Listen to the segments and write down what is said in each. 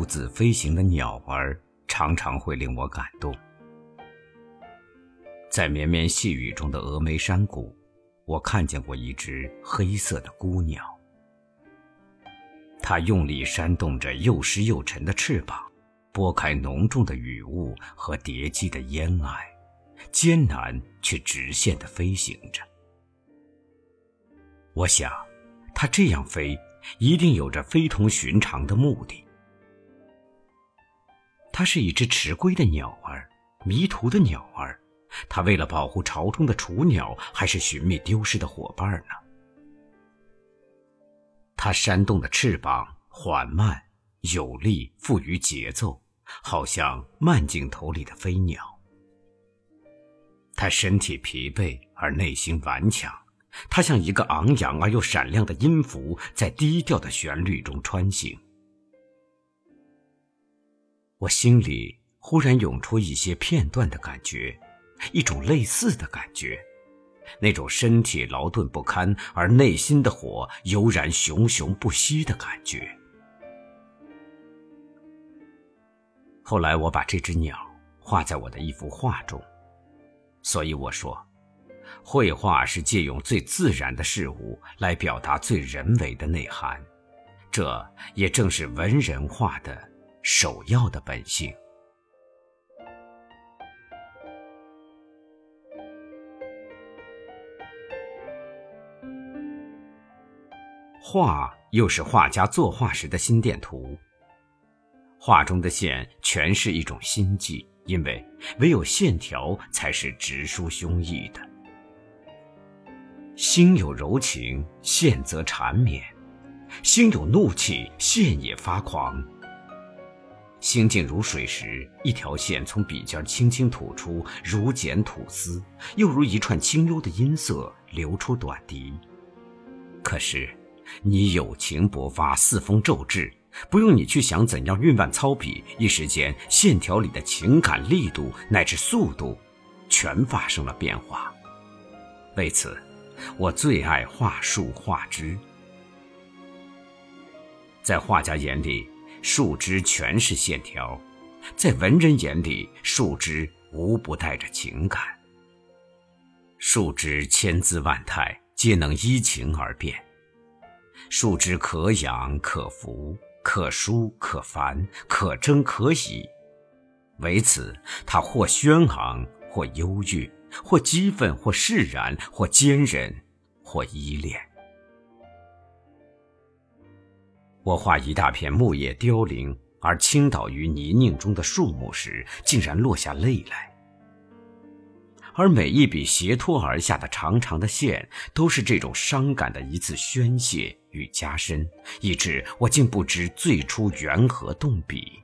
独自飞行的鸟儿，常常会令我感动。在绵绵细雨中的峨眉山谷，我看见过一只黑色的孤鸟。它用力扇动着又湿又沉的翅膀，拨开浓重的雨雾和叠积的烟霭，艰难却直线地飞行着。我想，它这样飞，一定有着非同寻常的目的。它是一只迟归的鸟儿，迷途的鸟儿。它为了保护巢中的雏鸟，还是寻觅丢失的伙伴呢？它扇动的翅膀缓慢、有力、富于节奏，好像慢镜头里的飞鸟。它身体疲惫而内心顽强，它像一个昂扬而又闪亮的音符，在低调的旋律中穿行。我心里忽然涌出一些片段的感觉。一种类似的感觉，那种身体劳顿不堪而内心的火悠然熊熊不息的感觉。后来我把这只鸟画在我的一幅画中，所以我说，绘画是借用最自然的事物来表达最人为的内涵，这也正是文人画的首要的本性。画又是画家作画时的心电图。画中的线全是一种心计，因为唯有线条才是直抒胸臆的。心有柔情，线则缠绵；心有怒气，线也发狂。心静如水时，一条线从笔尖轻轻吐出，如剪吐丝，又如一串清幽的音色流出短笛。可是。你有情勃发，似风骤至，不用你去想怎样运腕操笔，一时间线条里的情感力度乃至速度，全发生了变化。为此，我最爱画树画枝。在画家眼里，树枝全是线条；在文人眼里，树枝无不带着情感。树枝千姿万态，皆能依情而变。树枝可养可扶，可疏可繁，可争可倚。为此，它或轩昂，或忧郁，或激愤，或释然，或坚韧，或依恋。我画一大片木叶凋零而倾倒于泥泞中的树木时，竟然落下泪来。而每一笔斜拖而下的长长的线，都是这种伤感的一次宣泄与加深，以致我竟不知最初缘何动笔。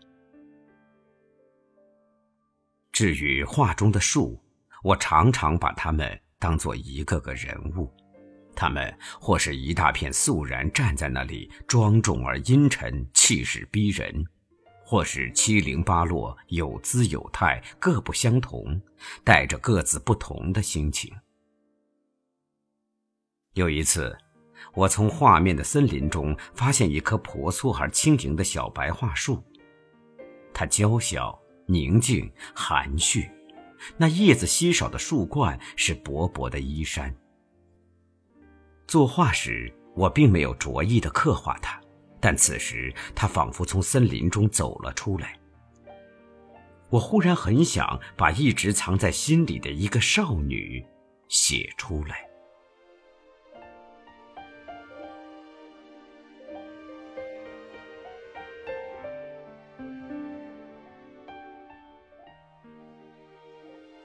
至于画中的树，我常常把它们当作一个个人物，他们或是一大片肃然站在那里，庄重而阴沉，气势逼人。或是七零八落，有姿有态，各不相同，带着各自不同的心情。有一次，我从画面的森林中发现一棵婆娑而轻盈的小白桦树，它娇小、宁静、含蓄，那叶子稀少的树冠是薄薄的衣衫。作画时，我并没有着意的刻画它。但此时，它仿佛从森林中走了出来。我忽然很想把一直藏在心里的一个少女写出来。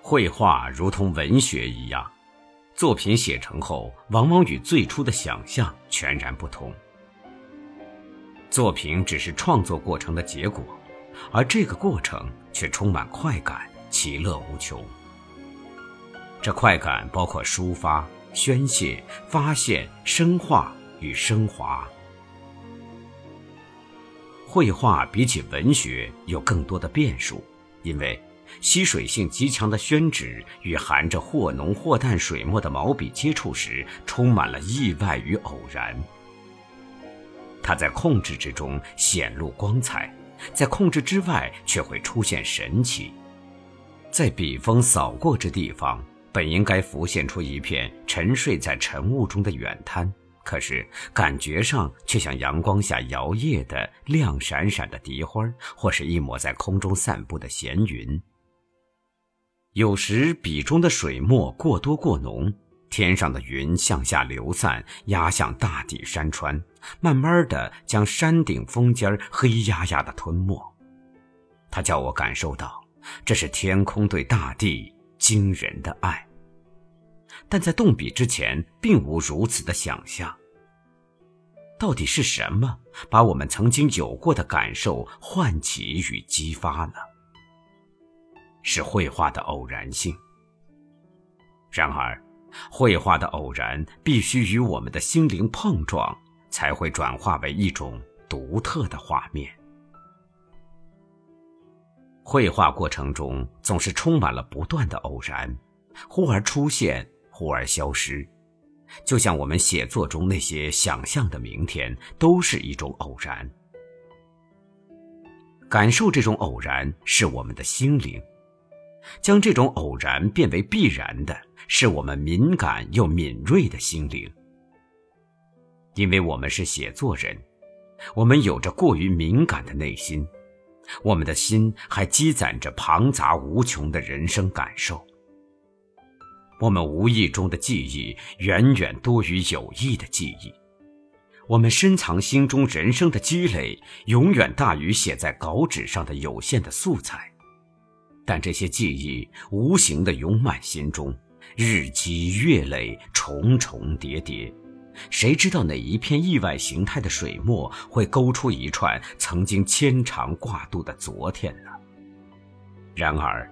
绘画如同文学一样，作品写成后，往往与最初的想象全然不同。作品只是创作过程的结果，而这个过程却充满快感，其乐无穷。这快感包括抒发、宣泄、发现、深化与升华。绘画比起文学有更多的变数，因为吸水性极强的宣纸与含着或浓或淡水墨的毛笔接触时，充满了意外与偶然。它在控制之中显露光彩，在控制之外却会出现神奇。在笔锋扫过之地方，本应该浮现出一片沉睡在晨雾中的远滩，可是感觉上却像阳光下摇曳的亮闪闪的荻花，或是一抹在空中散步的闲云。有时笔中的水墨过多过浓。天上的云向下流散，压向大地山川，慢慢的将山顶峰尖黑压压的吞没。他叫我感受到，这是天空对大地惊人的爱。但在动笔之前，并无如此的想象。到底是什么把我们曾经有过的感受唤起与激发呢？是绘画的偶然性。然而。绘画的偶然必须与我们的心灵碰撞，才会转化为一种独特的画面。绘画过程中总是充满了不断的偶然，忽而出现，忽而消失，就像我们写作中那些想象的明天，都是一种偶然。感受这种偶然，是我们的心灵。将这种偶然变为必然的，是我们敏感又敏锐的心灵。因为我们是写作人，我们有着过于敏感的内心，我们的心还积攒着庞杂无穷的人生感受。我们无意中的记忆远远多于有意的记忆，我们深藏心中人生的积累永远大于写在稿纸上的有限的素材。但这些记忆无形的涌满心中，日积月累，重重叠叠。谁知道哪一片意外形态的水墨会勾出一串曾经牵肠挂肚的昨天呢？然而，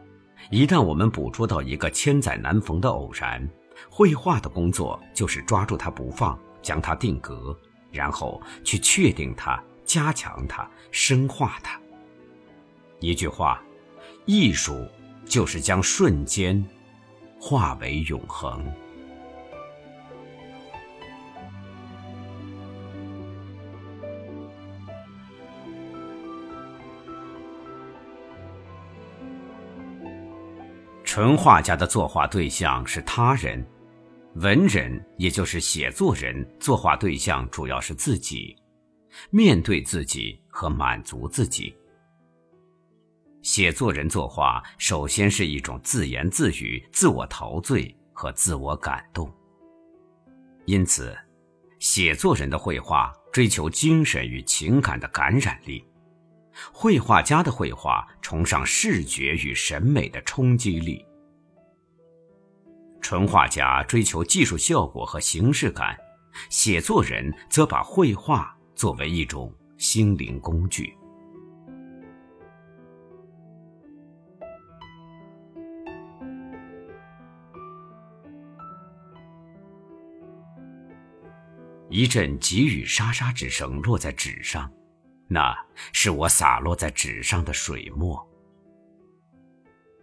一旦我们捕捉到一个千载难逢的偶然，绘画的工作就是抓住它不放，将它定格，然后去确定它、加强它、深化它。一句话。艺术就是将瞬间化为永恒。纯画家的作画对象是他人，文人也就是写作人，作画对象主要是自己，面对自己和满足自己。写作人作画，首先是一种自言自语、自我陶醉和自我感动。因此，写作人的绘画追求精神与情感的感染力，绘画家的绘画崇尚视觉与审美的冲击力。纯画家追求技术效果和形式感，写作人则把绘画作为一种心灵工具。一阵急雨沙沙之声落在纸上，那是我洒落在纸上的水墨。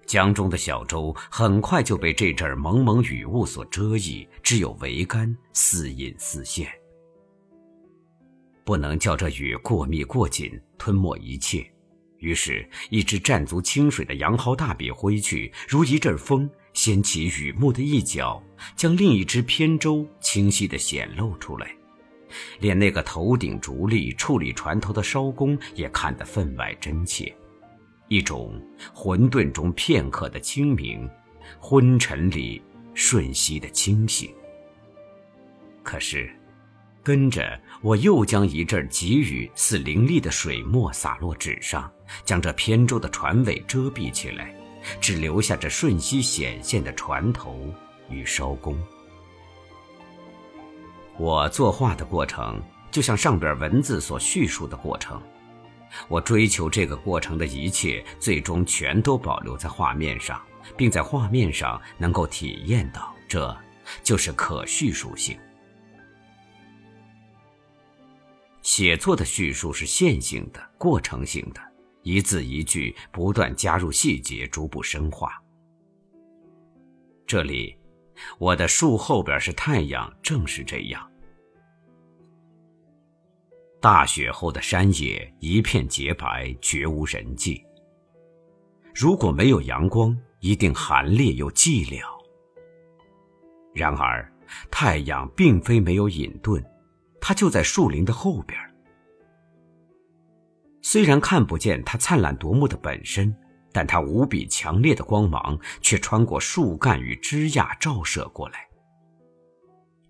江中的小舟很快就被这阵蒙蒙雨雾所遮蔽，只有桅杆似隐似现。不能叫这雨过密过紧，吞没一切，于是，一支蘸足清水的羊毫大笔挥去，如一阵风。掀起雨幕的一角，将另一只扁舟清晰地显露出来，连那个头顶竹笠处理船头的艄公也看得分外真切。一种混沌中片刻的清明，昏沉里瞬息的清醒。可是，跟着我又将一阵急雨似凌厉的水墨洒落纸上，将这扁舟的船尾遮蔽起来。只留下这瞬息显现的船头与艄公。我作画的过程，就像上边文字所叙述的过程。我追求这个过程的一切，最终全都保留在画面上，并在画面上能够体验到，这就是可叙述性。写作的叙述是线性的、过程性的。一字一句不断加入细节，逐步深化。这里，我的树后边是太阳，正是这样。大雪后的山野一片洁白，绝无人迹。如果没有阳光，一定寒冽又寂寥。然而，太阳并非没有隐遁，它就在树林的后边。虽然看不见它灿烂夺目的本身，但它无比强烈的光芒却穿过树干与枝桠照射过来。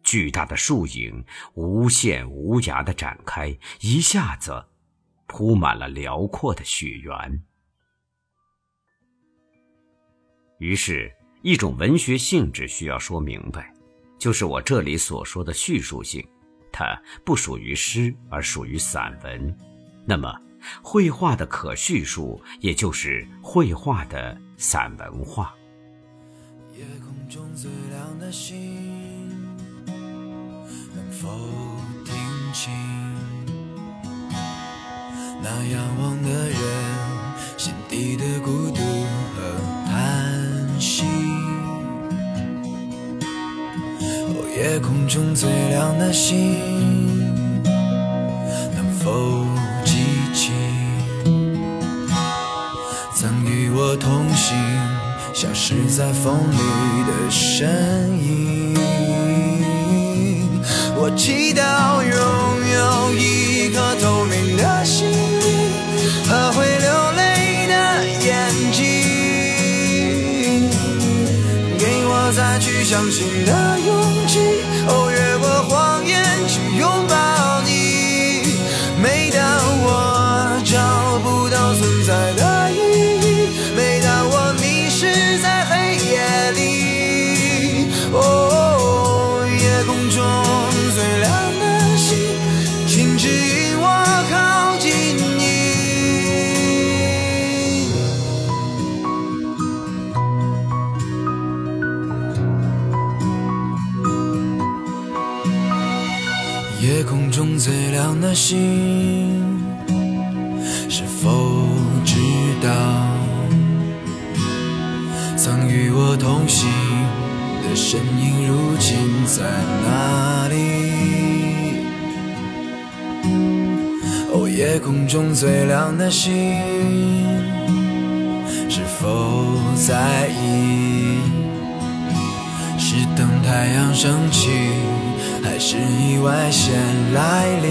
巨大的树影无限无涯的展开，一下子铺满了辽阔的雪原。于是，一种文学性质需要说明白，就是我这里所说的叙述性，它不属于诗，而属于散文。那么，绘画的可叙述，也就是绘画的散文化。夜空中最亮的星。能否听清那仰望的人心底的孤独和叹息？哦，夜空中最亮的星，消失在风里的身影？我请指引我靠近你夜空中最亮的星，是否知道？曾与我同行的身影如今在哪？夜空中最亮的星，是否在意？是等太阳升起？还是意外先来临。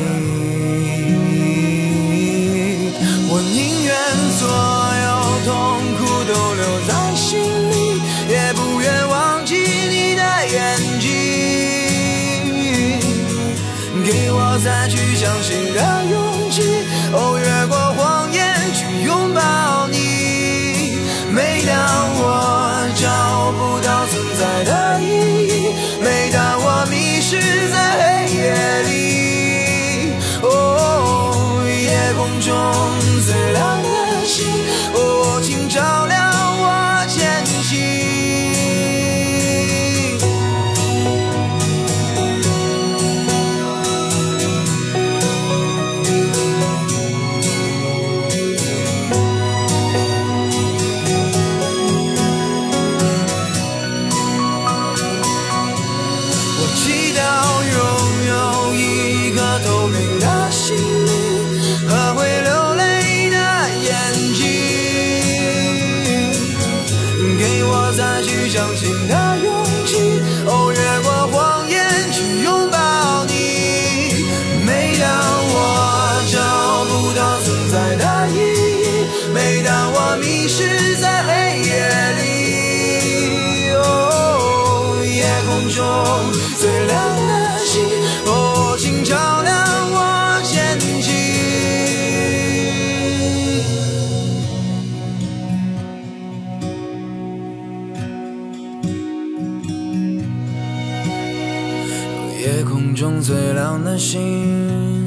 我宁给我再去相信的勇气，哦，越过谎言去拥抱你。再去相信那空中最亮的星，